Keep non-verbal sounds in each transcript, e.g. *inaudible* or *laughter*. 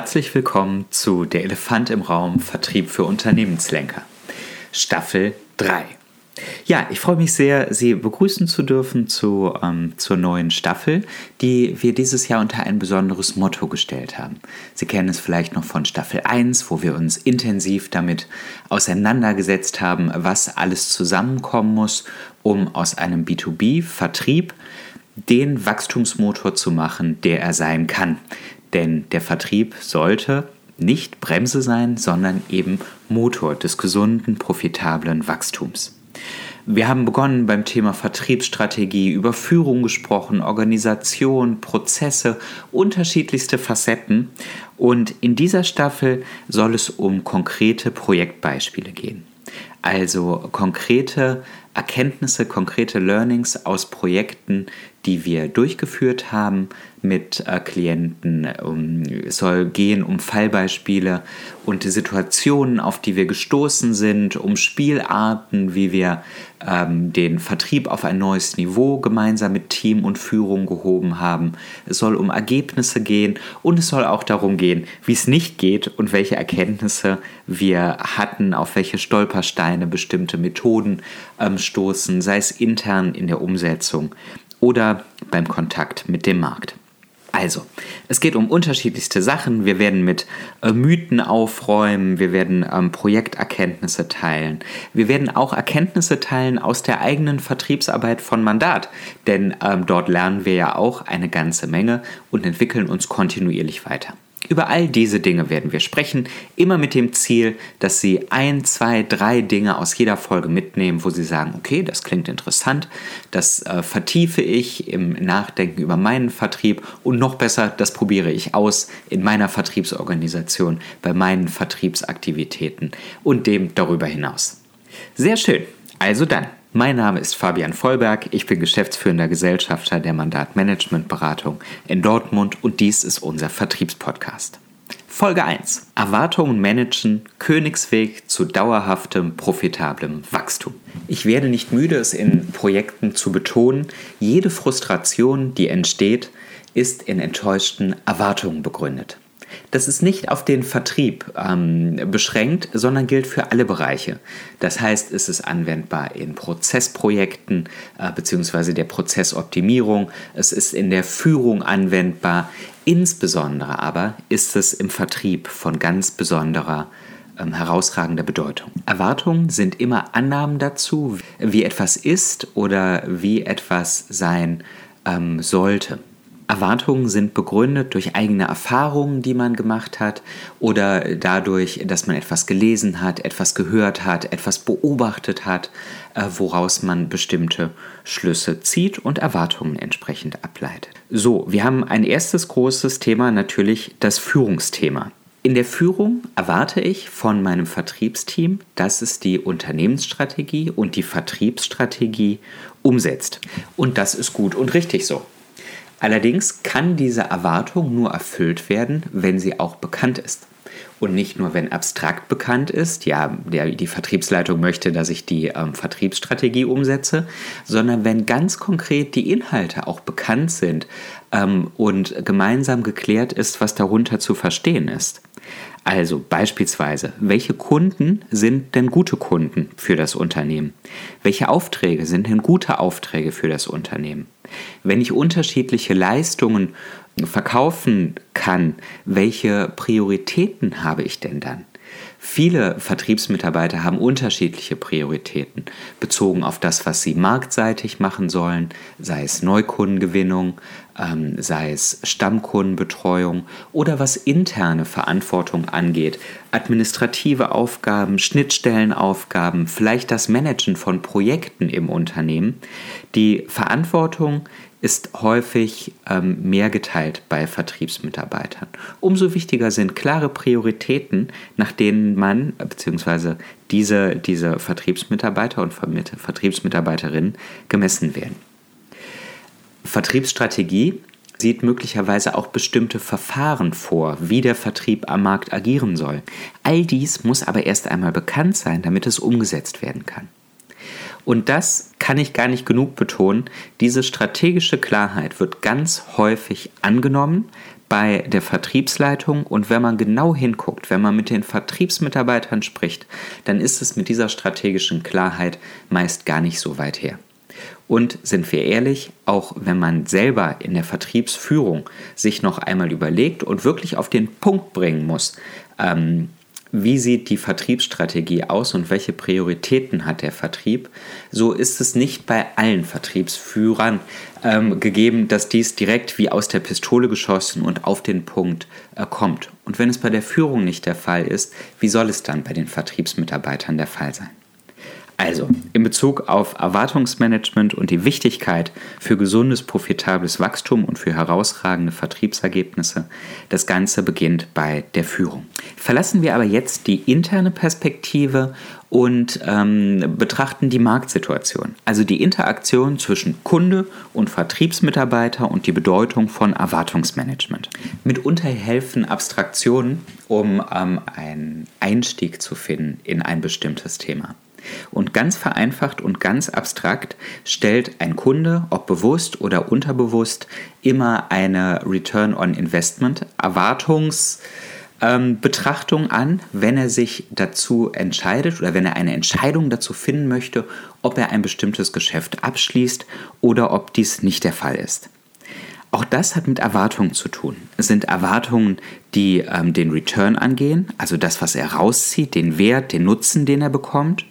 Herzlich willkommen zu Der Elefant im Raum Vertrieb für Unternehmenslenker. Staffel 3. Ja, ich freue mich sehr, Sie begrüßen zu dürfen zu, ähm, zur neuen Staffel, die wir dieses Jahr unter ein besonderes Motto gestellt haben. Sie kennen es vielleicht noch von Staffel 1, wo wir uns intensiv damit auseinandergesetzt haben, was alles zusammenkommen muss, um aus einem B2B-Vertrieb den Wachstumsmotor zu machen, der er sein kann. Denn der Vertrieb sollte nicht Bremse sein, sondern eben Motor des gesunden, profitablen Wachstums. Wir haben begonnen beim Thema Vertriebsstrategie, über Führung gesprochen, Organisation, Prozesse, unterschiedlichste Facetten. Und in dieser Staffel soll es um konkrete Projektbeispiele gehen. Also konkrete Erkenntnisse, konkrete Learnings aus Projekten, die wir durchgeführt haben mit äh, Klienten. Um, es soll gehen um Fallbeispiele und die Situationen, auf die wir gestoßen sind, um Spielarten, wie wir ähm, den Vertrieb auf ein neues Niveau gemeinsam mit Team und Führung gehoben haben. Es soll um Ergebnisse gehen und es soll auch darum gehen, wie es nicht geht und welche Erkenntnisse wir hatten, auf welche Stolpersteine bestimmte Methoden ähm, stoßen, sei es intern in der Umsetzung oder beim Kontakt mit dem Markt. Also, es geht um unterschiedlichste Sachen. Wir werden mit äh, Mythen aufräumen, wir werden ähm, Projekterkenntnisse teilen. Wir werden auch Erkenntnisse teilen aus der eigenen Vertriebsarbeit von Mandat, denn ähm, dort lernen wir ja auch eine ganze Menge und entwickeln uns kontinuierlich weiter. Über all diese Dinge werden wir sprechen, immer mit dem Ziel, dass Sie ein, zwei, drei Dinge aus jeder Folge mitnehmen, wo Sie sagen, okay, das klingt interessant, das äh, vertiefe ich im Nachdenken über meinen Vertrieb und noch besser, das probiere ich aus in meiner Vertriebsorganisation, bei meinen Vertriebsaktivitäten und dem darüber hinaus. Sehr schön. Also dann, mein Name ist Fabian Vollberg, ich bin geschäftsführender Gesellschafter der Mandatmanagementberatung in Dortmund und dies ist unser Vertriebspodcast. Folge 1. Erwartungen managen, Königsweg zu dauerhaftem, profitablem Wachstum. Ich werde nicht müde, es in Projekten zu betonen, jede Frustration, die entsteht, ist in enttäuschten Erwartungen begründet. Das ist nicht auf den Vertrieb ähm, beschränkt, sondern gilt für alle Bereiche. Das heißt, es ist anwendbar in Prozessprojekten äh, bzw. der Prozessoptimierung. Es ist in der Führung anwendbar. Insbesondere aber ist es im Vertrieb von ganz besonderer ähm, herausragender Bedeutung. Erwartungen sind immer Annahmen dazu, wie etwas ist oder wie etwas sein ähm, sollte. Erwartungen sind begründet durch eigene Erfahrungen, die man gemacht hat oder dadurch, dass man etwas gelesen hat, etwas gehört hat, etwas beobachtet hat, äh, woraus man bestimmte Schlüsse zieht und Erwartungen entsprechend ableitet. So, wir haben ein erstes großes Thema, natürlich das Führungsthema. In der Führung erwarte ich von meinem Vertriebsteam, dass es die Unternehmensstrategie und die Vertriebsstrategie umsetzt. Und das ist gut und richtig so. Allerdings kann diese Erwartung nur erfüllt werden, wenn sie auch bekannt ist. Und nicht nur, wenn abstrakt bekannt ist, ja, der, die Vertriebsleitung möchte, dass ich die ähm, Vertriebsstrategie umsetze, sondern wenn ganz konkret die Inhalte auch bekannt sind ähm, und gemeinsam geklärt ist, was darunter zu verstehen ist. Also beispielsweise, welche Kunden sind denn gute Kunden für das Unternehmen? Welche Aufträge sind denn gute Aufträge für das Unternehmen? Wenn ich unterschiedliche Leistungen verkaufen kann, welche Prioritäten habe ich denn dann? Viele Vertriebsmitarbeiter haben unterschiedliche Prioritäten bezogen auf das, was sie marktseitig machen sollen, sei es Neukundengewinnung, ähm, sei es Stammkundenbetreuung oder was interne Verantwortung angeht, administrative Aufgaben, Schnittstellenaufgaben, vielleicht das Managen von Projekten im Unternehmen. Die Verantwortung ist häufig ähm, mehr geteilt bei Vertriebsmitarbeitern. Umso wichtiger sind klare Prioritäten, nach denen man bzw. Diese, diese Vertriebsmitarbeiter und Vertriebsmitarbeiterinnen gemessen werden. Vertriebsstrategie sieht möglicherweise auch bestimmte Verfahren vor, wie der Vertrieb am Markt agieren soll. All dies muss aber erst einmal bekannt sein, damit es umgesetzt werden kann. Und das kann ich gar nicht genug betonen. Diese strategische Klarheit wird ganz häufig angenommen, bei der Vertriebsleitung und wenn man genau hinguckt, wenn man mit den Vertriebsmitarbeitern spricht, dann ist es mit dieser strategischen Klarheit meist gar nicht so weit her. Und sind wir ehrlich, auch wenn man selber in der Vertriebsführung sich noch einmal überlegt und wirklich auf den Punkt bringen muss, ähm, wie sieht die Vertriebsstrategie aus und welche Prioritäten hat der Vertrieb, so ist es nicht bei allen Vertriebsführern ähm, gegeben, dass dies direkt wie aus der Pistole geschossen und auf den Punkt äh, kommt. Und wenn es bei der Führung nicht der Fall ist, wie soll es dann bei den Vertriebsmitarbeitern der Fall sein? Also, in Bezug auf Erwartungsmanagement und die Wichtigkeit für gesundes, profitables Wachstum und für herausragende Vertriebsergebnisse, das Ganze beginnt bei der Führung. Verlassen wir aber jetzt die interne Perspektive und ähm, betrachten die Marktsituation, also die Interaktion zwischen Kunde und Vertriebsmitarbeiter und die Bedeutung von Erwartungsmanagement. Mitunter helfen Abstraktionen, um ähm, einen Einstieg zu finden in ein bestimmtes Thema. Und ganz vereinfacht und ganz abstrakt stellt ein Kunde, ob bewusst oder unterbewusst, immer eine Return on Investment Erwartungsbetrachtung ähm, an, wenn er sich dazu entscheidet oder wenn er eine Entscheidung dazu finden möchte, ob er ein bestimmtes Geschäft abschließt oder ob dies nicht der Fall ist. Auch das hat mit Erwartungen zu tun. Es sind Erwartungen, die ähm, den Return angehen, also das, was er rauszieht, den Wert, den Nutzen, den er bekommt.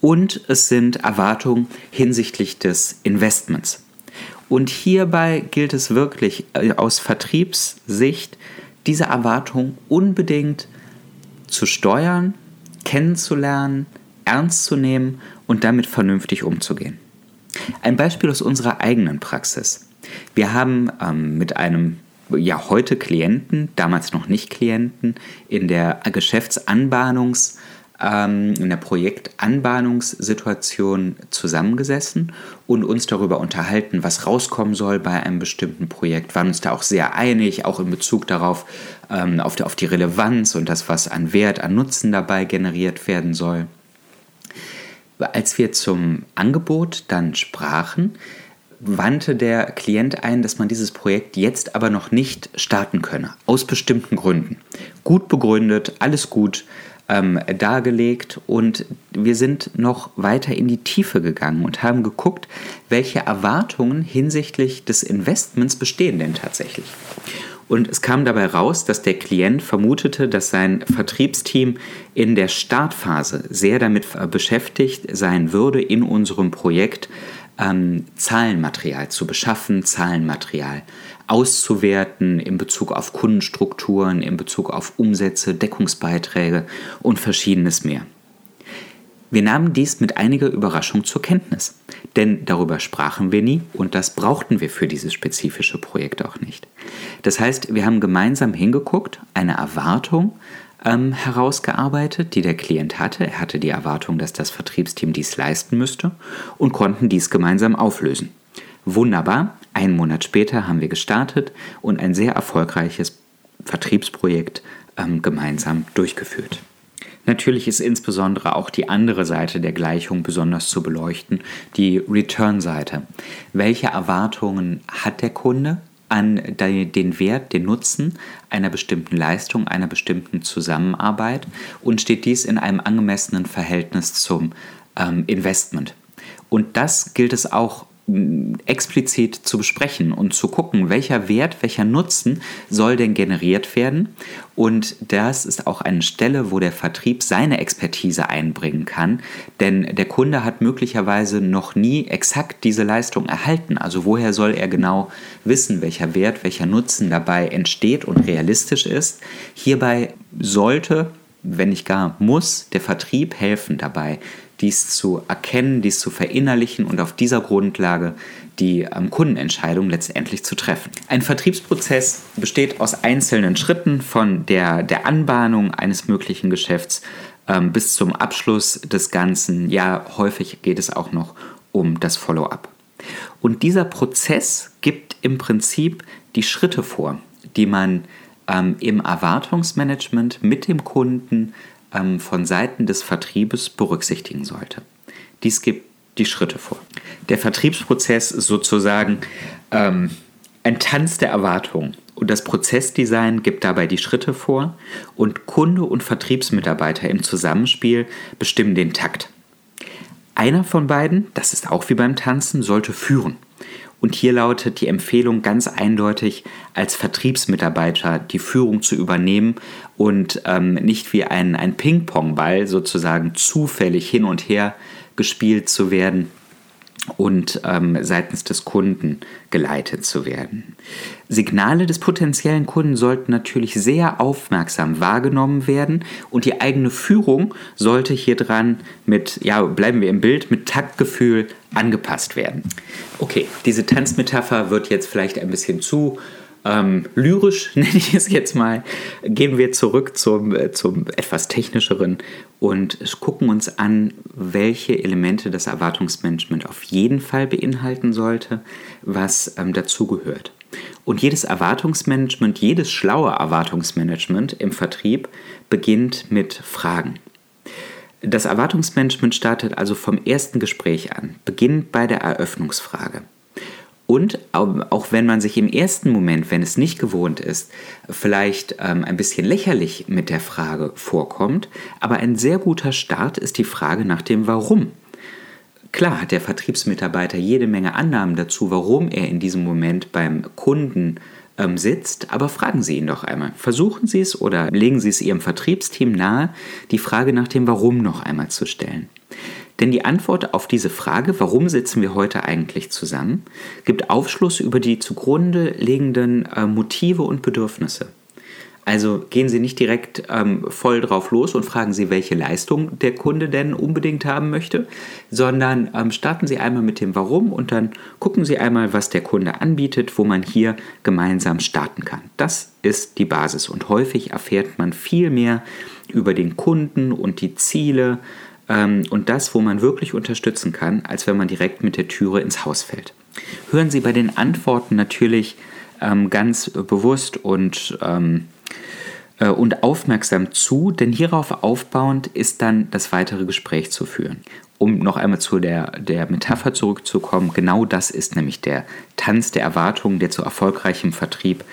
Und es sind Erwartungen hinsichtlich des Investments. Und hierbei gilt es wirklich äh, aus Vertriebssicht, diese Erwartungen unbedingt zu steuern, kennenzulernen, ernst zu nehmen und damit vernünftig umzugehen. Ein Beispiel aus unserer eigenen Praxis. Wir haben ähm, mit einem ja heute Klienten, damals noch nicht Klienten, in der Geschäftsanbahnungs- ähm, in der Projektanbahnungssituation zusammengesessen und uns darüber unterhalten, was rauskommen soll bei einem bestimmten Projekt. Waren uns da auch sehr einig, auch in Bezug darauf, ähm, auf, die, auf die Relevanz und das, was an Wert, an Nutzen dabei generiert werden soll. Als wir zum Angebot dann sprachen, wandte der Klient ein, dass man dieses Projekt jetzt aber noch nicht starten könne, aus bestimmten Gründen. Gut begründet, alles gut ähm, dargelegt und wir sind noch weiter in die Tiefe gegangen und haben geguckt, welche Erwartungen hinsichtlich des Investments bestehen denn tatsächlich. Und es kam dabei raus, dass der Klient vermutete, dass sein Vertriebsteam in der Startphase sehr damit beschäftigt sein würde, in unserem Projekt ähm, Zahlenmaterial zu beschaffen, Zahlenmaterial auszuwerten in Bezug auf Kundenstrukturen, in Bezug auf Umsätze, Deckungsbeiträge und verschiedenes mehr. Wir nahmen dies mit einiger Überraschung zur Kenntnis, denn darüber sprachen wir nie und das brauchten wir für dieses spezifische Projekt auch nicht. Das heißt, wir haben gemeinsam hingeguckt, eine Erwartung ähm, herausgearbeitet, die der Klient hatte. Er hatte die Erwartung, dass das Vertriebsteam dies leisten müsste und konnten dies gemeinsam auflösen. Wunderbar, einen Monat später haben wir gestartet und ein sehr erfolgreiches Vertriebsprojekt ähm, gemeinsam durchgeführt. Natürlich ist insbesondere auch die andere Seite der Gleichung besonders zu beleuchten, die Return-Seite. Welche Erwartungen hat der Kunde an den Wert, den Nutzen einer bestimmten Leistung, einer bestimmten Zusammenarbeit und steht dies in einem angemessenen Verhältnis zum ähm, Investment. Und das gilt es auch explizit zu besprechen und zu gucken, welcher Wert, welcher Nutzen soll denn generiert werden. Und das ist auch eine Stelle, wo der Vertrieb seine Expertise einbringen kann, denn der Kunde hat möglicherweise noch nie exakt diese Leistung erhalten. Also woher soll er genau wissen, welcher Wert, welcher Nutzen dabei entsteht und realistisch ist. Hierbei sollte wenn nicht gar muss, der Vertrieb helfen dabei, dies zu erkennen, dies zu verinnerlichen und auf dieser Grundlage die ähm, Kundenentscheidung letztendlich zu treffen. Ein Vertriebsprozess besteht aus einzelnen Schritten von der, der Anbahnung eines möglichen Geschäfts ähm, bis zum Abschluss des Ganzen. Ja, häufig geht es auch noch um das Follow-up. Und dieser Prozess gibt im Prinzip die Schritte vor, die man ähm, im Erwartungsmanagement mit dem Kunden ähm, von Seiten des Vertriebes berücksichtigen sollte. Dies gibt die Schritte vor. Der Vertriebsprozess ist sozusagen ähm, ein Tanz der Erwartungen. Und das Prozessdesign gibt dabei die Schritte vor und Kunde und Vertriebsmitarbeiter im Zusammenspiel bestimmen den Takt. Einer von beiden, das ist auch wie beim Tanzen, sollte führen. Und hier lautet die Empfehlung ganz eindeutig, als Vertriebsmitarbeiter die Führung zu übernehmen und ähm, nicht wie ein, ein Ping-Pong-Ball sozusagen zufällig hin und her gespielt zu werden, und ähm, seitens des Kunden geleitet zu werden. Signale des potenziellen Kunden sollten natürlich sehr aufmerksam wahrgenommen werden und die eigene Führung sollte hier dran mit, ja, bleiben wir im Bild, mit Taktgefühl angepasst werden. Okay, diese Tanzmetapher wird jetzt vielleicht ein bisschen zu ähm, lyrisch, *laughs* nenne ich es jetzt mal, gehen wir zurück zum, äh, zum etwas technischeren und gucken uns an, welche Elemente das Erwartungsmanagement auf jeden Fall beinhalten sollte, was ähm, dazugehört. Und jedes Erwartungsmanagement, jedes schlaue Erwartungsmanagement im Vertrieb beginnt mit Fragen. Das Erwartungsmanagement startet also vom ersten Gespräch an, beginnt bei der Eröffnungsfrage. Und auch wenn man sich im ersten Moment, wenn es nicht gewohnt ist, vielleicht ähm, ein bisschen lächerlich mit der Frage vorkommt, aber ein sehr guter Start ist die Frage nach dem Warum. Klar hat der Vertriebsmitarbeiter jede Menge Annahmen dazu, warum er in diesem Moment beim Kunden ähm, sitzt, aber fragen Sie ihn doch einmal. Versuchen Sie es oder legen Sie es Ihrem Vertriebsteam nahe, die Frage nach dem Warum noch einmal zu stellen. Denn die Antwort auf diese Frage, warum sitzen wir heute eigentlich zusammen, gibt Aufschluss über die zugrunde liegenden äh, Motive und Bedürfnisse. Also gehen Sie nicht direkt ähm, voll drauf los und fragen Sie, welche Leistung der Kunde denn unbedingt haben möchte, sondern ähm, starten Sie einmal mit dem Warum und dann gucken Sie einmal, was der Kunde anbietet, wo man hier gemeinsam starten kann. Das ist die Basis und häufig erfährt man viel mehr über den Kunden und die Ziele, und das, wo man wirklich unterstützen kann, als wenn man direkt mit der Türe ins Haus fällt. Hören Sie bei den Antworten natürlich ähm, ganz bewusst und, ähm, äh, und aufmerksam zu, denn hierauf aufbauend ist dann das weitere Gespräch zu führen. Um noch einmal zu der, der Metapher zurückzukommen, genau das ist nämlich der Tanz der Erwartungen, der zu erfolgreichem Vertrieb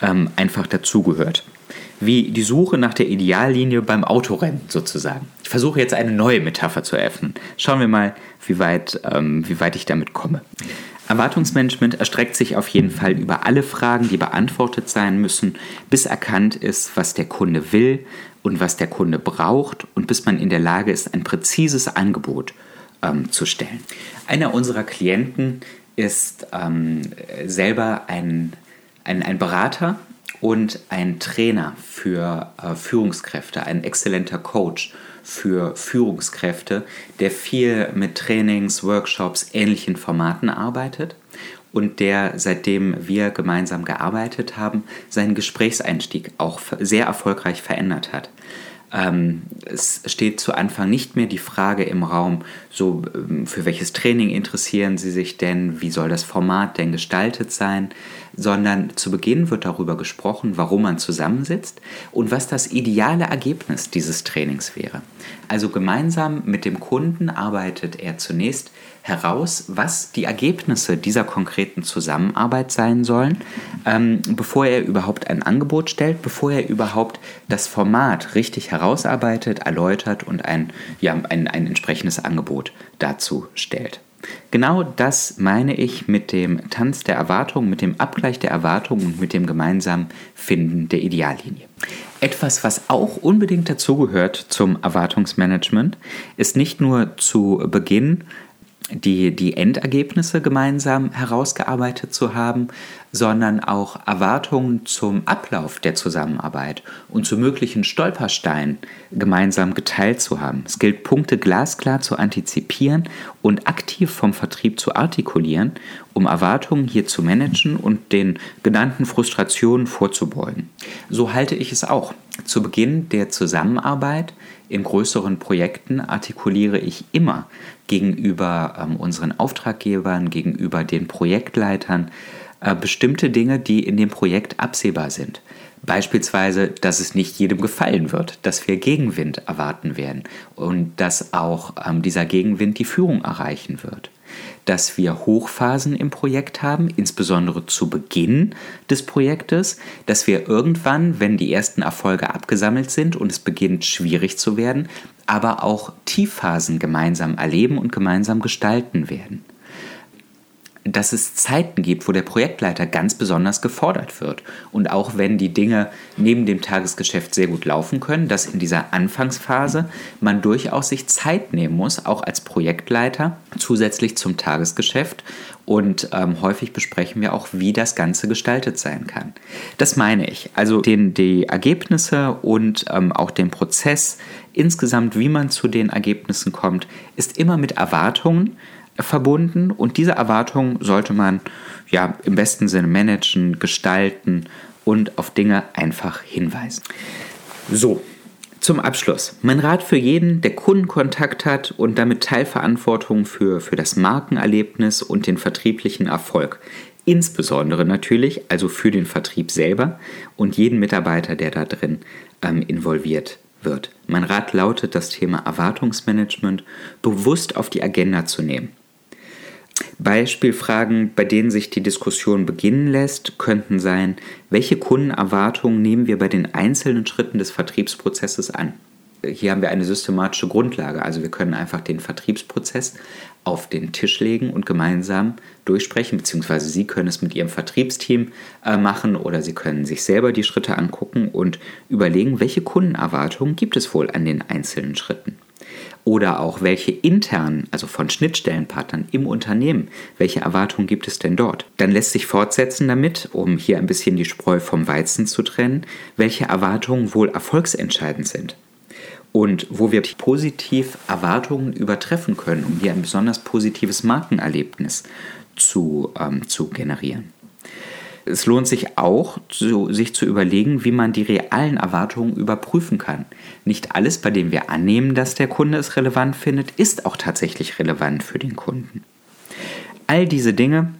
ähm, einfach dazugehört wie die Suche nach der Ideallinie beim Autorennen sozusagen. Ich versuche jetzt eine neue Metapher zu eröffnen. Schauen wir mal, wie weit, ähm, wie weit ich damit komme. Erwartungsmanagement erstreckt sich auf jeden Fall über alle Fragen, die beantwortet sein müssen, bis erkannt ist, was der Kunde will und was der Kunde braucht und bis man in der Lage ist, ein präzises Angebot ähm, zu stellen. Einer unserer Klienten ist ähm, selber ein, ein, ein Berater und ein Trainer für äh, Führungskräfte, ein exzellenter Coach für Führungskräfte, der viel mit Trainings, Workshops, ähnlichen Formaten arbeitet und der, seitdem wir gemeinsam gearbeitet haben, seinen Gesprächseinstieg auch sehr erfolgreich verändert hat. Ähm, es steht zu Anfang nicht mehr die Frage im Raum, so ähm, für welches Training interessieren Sie sich denn, wie soll das Format denn gestaltet sein, sondern zu Beginn wird darüber gesprochen, warum man zusammensitzt und was das ideale Ergebnis dieses Trainings wäre. Also gemeinsam mit dem Kunden arbeitet er zunächst heraus, was die Ergebnisse dieser konkreten Zusammenarbeit sein sollen, ähm, bevor er überhaupt ein Angebot stellt, bevor er überhaupt das Format richtig herausarbeitet, erläutert und ein, ja, ein, ein entsprechendes Angebot dazu stellt. Genau das meine ich mit dem Tanz der Erwartungen, mit dem Abgleich der Erwartungen und mit dem gemeinsamen Finden der Ideallinie. Etwas, was auch unbedingt dazugehört zum Erwartungsmanagement, ist nicht nur zu Beginn die, die Endergebnisse gemeinsam herausgearbeitet zu haben, sondern auch Erwartungen zum Ablauf der Zusammenarbeit und zu möglichen Stolpersteinen gemeinsam geteilt zu haben. Es gilt, Punkte glasklar zu antizipieren und aktiv vom Vertrieb zu artikulieren, um Erwartungen hier zu managen und den genannten Frustrationen vorzubeugen. So halte ich es auch. Zu Beginn der Zusammenarbeit in größeren Projekten artikuliere ich immer gegenüber ähm, unseren Auftraggebern, gegenüber den Projektleitern, äh, bestimmte Dinge, die in dem Projekt absehbar sind. Beispielsweise, dass es nicht jedem gefallen wird, dass wir Gegenwind erwarten werden und dass auch ähm, dieser Gegenwind die Führung erreichen wird. Dass wir Hochphasen im Projekt haben, insbesondere zu Beginn des Projektes, dass wir irgendwann, wenn die ersten Erfolge abgesammelt sind und es beginnt schwierig zu werden, aber auch Tiefphasen gemeinsam erleben und gemeinsam gestalten werden dass es Zeiten gibt, wo der Projektleiter ganz besonders gefordert wird. Und auch wenn die Dinge neben dem Tagesgeschäft sehr gut laufen können, dass in dieser Anfangsphase man durchaus sich Zeit nehmen muss, auch als Projektleiter, zusätzlich zum Tagesgeschäft. Und ähm, häufig besprechen wir auch, wie das Ganze gestaltet sein kann. Das meine ich. Also den, die Ergebnisse und ähm, auch den Prozess insgesamt, wie man zu den Ergebnissen kommt, ist immer mit Erwartungen verbunden und diese Erwartungen sollte man ja im besten Sinne managen, gestalten und auf Dinge einfach hinweisen. So, zum Abschluss. Mein Rat für jeden, der Kundenkontakt hat und damit Teilverantwortung für, für das Markenerlebnis und den vertrieblichen Erfolg. Insbesondere natürlich, also für den Vertrieb selber und jeden Mitarbeiter, der da drin ähm, involviert wird. Mein Rat lautet, das Thema Erwartungsmanagement bewusst auf die Agenda zu nehmen. Beispielfragen, bei denen sich die Diskussion beginnen lässt, könnten sein, welche Kundenerwartungen nehmen wir bei den einzelnen Schritten des Vertriebsprozesses an? Hier haben wir eine systematische Grundlage, also wir können einfach den Vertriebsprozess auf den Tisch legen und gemeinsam durchsprechen, beziehungsweise Sie können es mit Ihrem Vertriebsteam äh, machen oder Sie können sich selber die Schritte angucken und überlegen, welche Kundenerwartungen gibt es wohl an den einzelnen Schritten. Oder auch welche internen, also von Schnittstellenpartnern im Unternehmen, welche Erwartungen gibt es denn dort? Dann lässt sich fortsetzen damit, um hier ein bisschen die Spreu vom Weizen zu trennen, welche Erwartungen wohl erfolgsentscheidend sind. Und wo wir positiv Erwartungen übertreffen können, um hier ein besonders positives Markenerlebnis zu, ähm, zu generieren. Es lohnt sich auch, zu, sich zu überlegen, wie man die realen Erwartungen überprüfen kann. Nicht alles, bei dem wir annehmen, dass der Kunde es relevant findet, ist auch tatsächlich relevant für den Kunden. All diese Dinge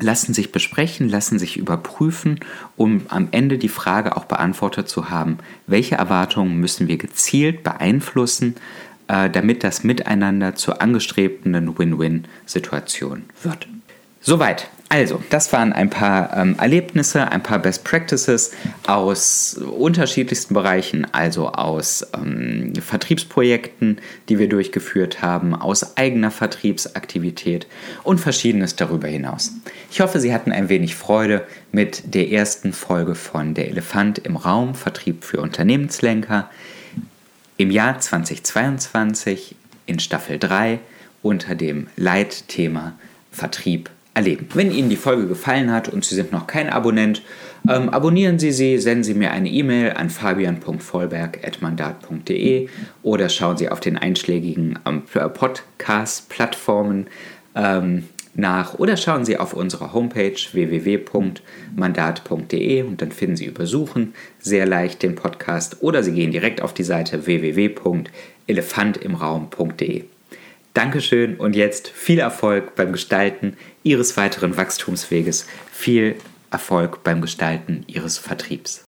lassen sich besprechen, lassen sich überprüfen, um am Ende die Frage auch beantwortet zu haben, welche Erwartungen müssen wir gezielt beeinflussen, äh, damit das Miteinander zur angestrebten Win-Win-Situation wird. Soweit. Also, das waren ein paar ähm, Erlebnisse, ein paar Best Practices aus unterschiedlichsten Bereichen, also aus ähm, Vertriebsprojekten, die wir durchgeführt haben, aus eigener Vertriebsaktivität und verschiedenes darüber hinaus. Ich hoffe, Sie hatten ein wenig Freude mit der ersten Folge von Der Elefant im Raum, Vertrieb für Unternehmenslenker im Jahr 2022 in Staffel 3 unter dem Leitthema Vertrieb erleben. Wenn Ihnen die Folge gefallen hat und Sie sind noch kein Abonnent, ähm, abonnieren Sie sie, senden Sie mir eine E-Mail an fabian.vollberg.mandat.de oder schauen Sie auf den einschlägigen ähm, Podcast-Plattformen ähm, nach oder schauen Sie auf unserer Homepage www.mandat.de und dann finden Sie über Suchen sehr leicht den Podcast oder Sie gehen direkt auf die Seite www.elefantimraum.de. Dankeschön und jetzt viel Erfolg beim Gestalten Ihres weiteren Wachstumsweges. Viel Erfolg beim Gestalten Ihres Vertriebs.